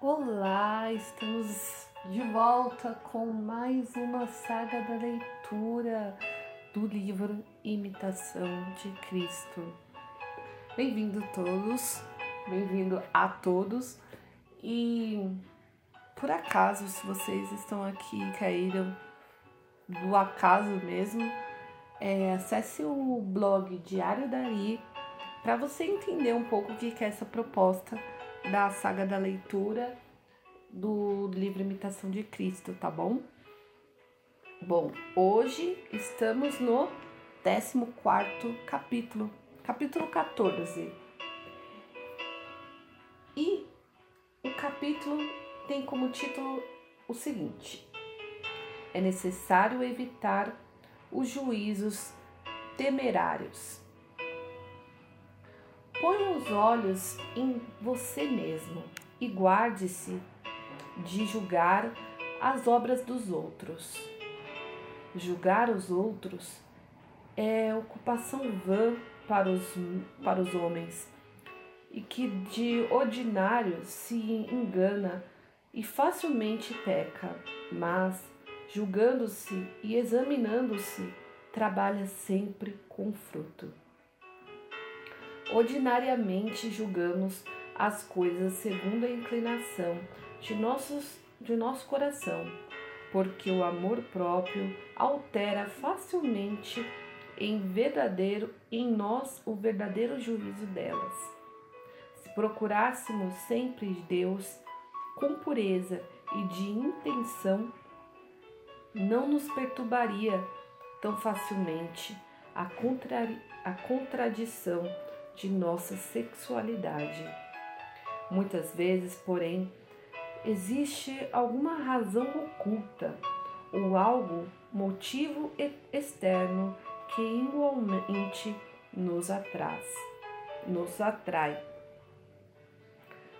Olá, estamos de volta com mais uma saga da leitura do livro Imitação de Cristo. Bem-vindo todos, bem-vindo a todos e por acaso, se vocês estão aqui e caíram do acaso mesmo, é, acesse o blog Diário Dari para você entender um pouco o que é essa proposta da saga da leitura do livro Imitação de Cristo, tá bom? Bom, hoje estamos no 14 capítulo, capítulo 14. E o capítulo tem como título o seguinte: É necessário evitar os juízos temerários. Põe os olhos em você mesmo e guarde-se de julgar as obras dos outros. Julgar os outros é ocupação vã para os, para os homens e que de ordinário se engana e facilmente peca, mas julgando-se e examinando-se, trabalha sempre com fruto. Ordinariamente julgamos as coisas segundo a inclinação de, nossos, de nosso coração, porque o amor próprio altera facilmente em verdadeiro em nós o verdadeiro juízo delas. Se procurássemos sempre Deus com pureza e de intenção, não nos perturbaria tão facilmente a, contra, a contradição de nossa sexualidade. Muitas vezes, porém, existe alguma razão oculta ou algo, motivo externo que igualmente nos atrai. Nos atrai.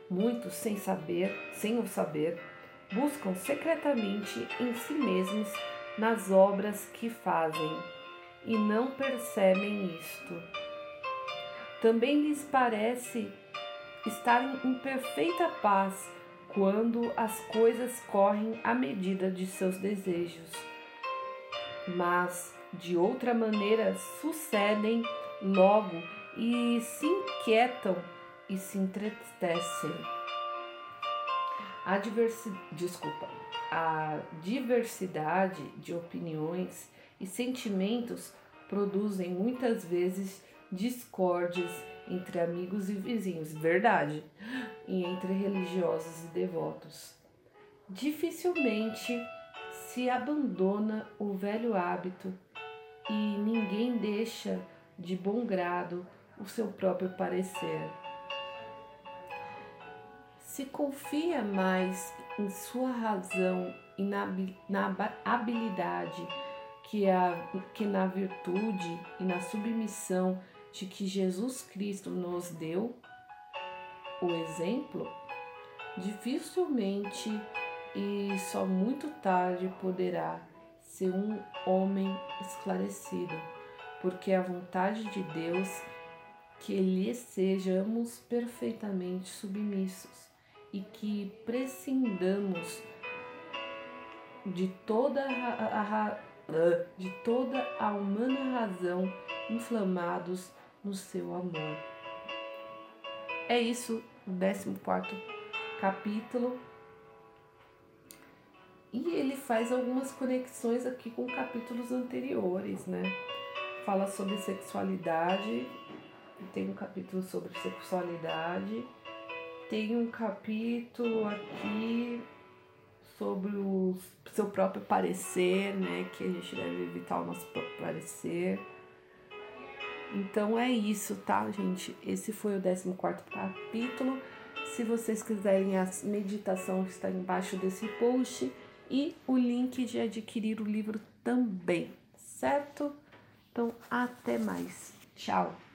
Muitos, sem saber, sem o saber, buscam secretamente em si mesmos nas obras que fazem e não percebem isto também lhes parece estar em perfeita paz quando as coisas correm à medida de seus desejos. Mas, de outra maneira, sucedem logo e se inquietam e se entristecem. A. Desculpa. a diversidade de opiniões e sentimentos produzem muitas vezes discórdias entre amigos e vizinhos, verdade, e entre religiosos e devotos. Dificilmente se abandona o velho hábito e ninguém deixa de bom grado o seu próprio parecer. Se confia mais em sua razão e na, na habilidade que, a, que na virtude e na submissão de que Jesus Cristo nos deu o exemplo, dificilmente e só muito tarde poderá ser um homem esclarecido, porque a vontade de Deus que lhe sejamos perfeitamente submissos e que prescindamos de toda a, a, de toda a humana razão inflamados no seu amor. É isso, o 14 capítulo. E ele faz algumas conexões aqui com capítulos anteriores, né? Fala sobre sexualidade, tem um capítulo sobre sexualidade, tem um capítulo aqui sobre o seu próprio parecer, né? Que a gente deve evitar o nosso próprio parecer. Então é isso, tá, gente? Esse foi o 14 capítulo. Se vocês quiserem, a meditação está embaixo desse post e o link de adquirir o livro também, certo? Então, até mais. Tchau!